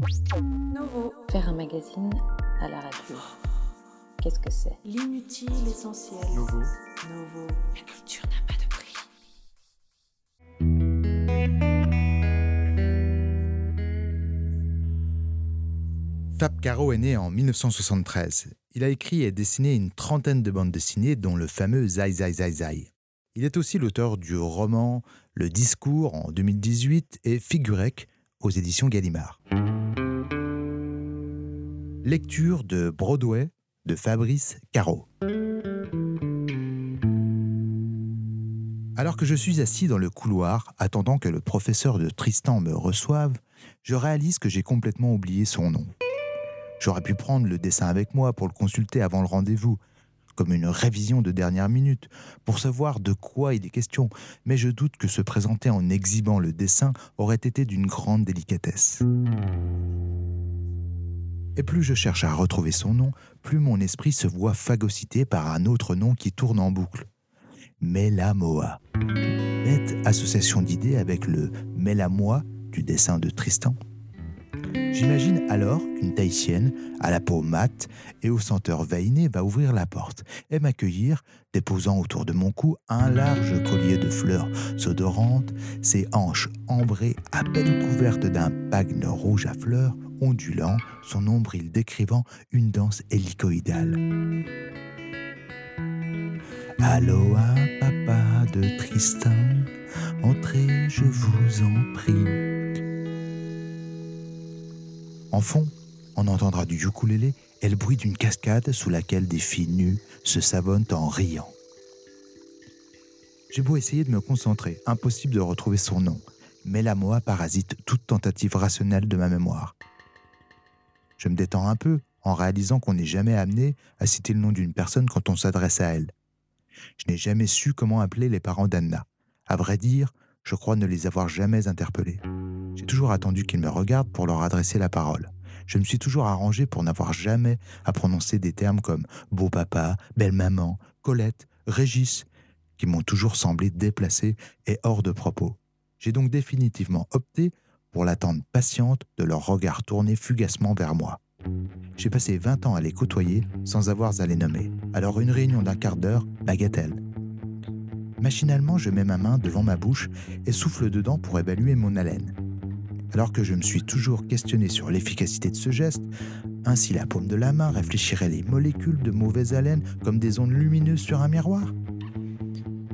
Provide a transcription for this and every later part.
Novo. Faire un magazine à la radio. Qu'est-ce que c'est? L'inutile essentiel. Novo. La culture n'a pas de prix. Fab Caro est né en 1973. Il a écrit et dessiné une trentaine de bandes dessinées, dont le fameux Zai Zai Zai Zai. Il est aussi l'auteur du roman Le Discours en 2018 et Figurec aux éditions Gallimard. Lecture de Broadway de Fabrice Caro. Alors que je suis assis dans le couloir, attendant que le professeur de Tristan me reçoive, je réalise que j'ai complètement oublié son nom. J'aurais pu prendre le dessin avec moi pour le consulter avant le rendez-vous, comme une révision de dernière minute, pour savoir de quoi il est question, mais je doute que se présenter en exhibant le dessin aurait été d'une grande délicatesse. Et plus je cherche à retrouver son nom, plus mon esprit se voit phagocyté par un autre nom qui tourne en boucle. Melamoa. Bête association d'idées avec le Mélamois du dessin de Tristan. J'imagine alors qu'une Tahitienne, à la peau mate et au senteur veiné, va ouvrir la porte et m'accueillir, déposant autour de mon cou un large collier de fleurs odorantes, ses hanches ambrées à peine couvertes d'un pagne rouge à fleurs ondulant, son nombril décrivant une danse hélicoïdale. Aloha, papa de Tristan, entrez, je vous en prie. En fond, on entendra du ukulélé et le bruit d'une cascade sous laquelle des filles nues se savonnent en riant. J'ai beau essayer de me concentrer, impossible de retrouver son nom, mais la moi parasite toute tentative rationnelle de ma mémoire. Je me détends un peu en réalisant qu'on n'est jamais amené à citer le nom d'une personne quand on s'adresse à elle. Je n'ai jamais su comment appeler les parents d'Anna. À vrai dire, je crois ne les avoir jamais interpellés. J'ai toujours attendu qu'ils me regardent pour leur adresser la parole. Je me suis toujours arrangé pour n'avoir jamais à prononcer des termes comme beau papa, belle maman, Colette, Régis, qui m'ont toujours semblé déplacés et hors de propos. J'ai donc définitivement opté pour l'attente patiente de leur regard tourné fugacement vers moi. J'ai passé 20 ans à les côtoyer sans avoir à les nommer. Alors une réunion d'un quart d'heure, bagatelle. Machinalement, je mets ma main devant ma bouche et souffle dedans pour évaluer mon haleine. Alors que je me suis toujours questionné sur l'efficacité de ce geste, ainsi la paume de la main réfléchirait les molécules de mauvaise haleine comme des ondes lumineuses sur un miroir.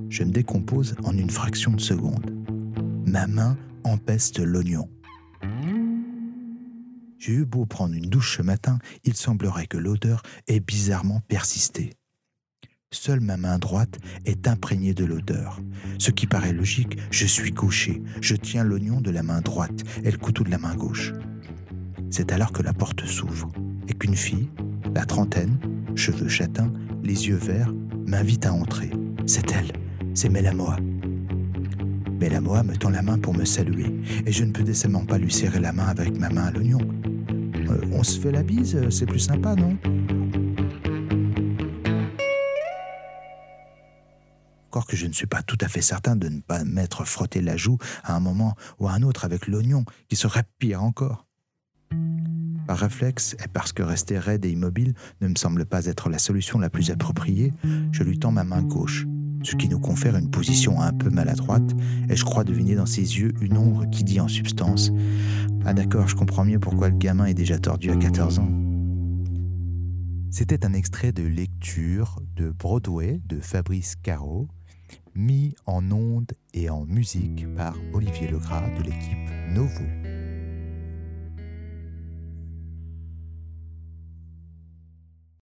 Je me décompose en une fraction de seconde. Ma main empeste l'oignon. J'ai eu beau prendre une douche ce matin, il semblerait que l'odeur ait bizarrement persisté. Seule ma main droite est imprégnée de l'odeur. Ce qui paraît logique, je suis gaucher, je tiens l'oignon de la main droite et le couteau de la main gauche. C'est alors que la porte s'ouvre et qu'une fille, la trentaine, cheveux châtains, les yeux verts, m'invite à entrer. C'est elle, c'est Mélamoa. Mélamoa me tend la main pour me saluer et je ne peux décemment pas lui serrer la main avec ma main à l'oignon. Euh, on se fait la bise, c'est plus sympa, non? Encore que je ne suis pas tout à fait certain de ne pas m'être frotté la joue à un moment ou à un autre avec l'oignon, qui serait pire encore. Par réflexe, et parce que rester raide et immobile ne me semble pas être la solution la plus appropriée, je lui tends ma main gauche, ce qui nous confère une position un peu maladroite, et je crois deviner dans ses yeux une ombre qui dit en substance Ah d'accord, je comprends mieux pourquoi le gamin est déjà tordu à 14 ans. C'était un extrait de lecture de Broadway de Fabrice Caro, mis en ondes et en musique par Olivier Legras de l'équipe Novo.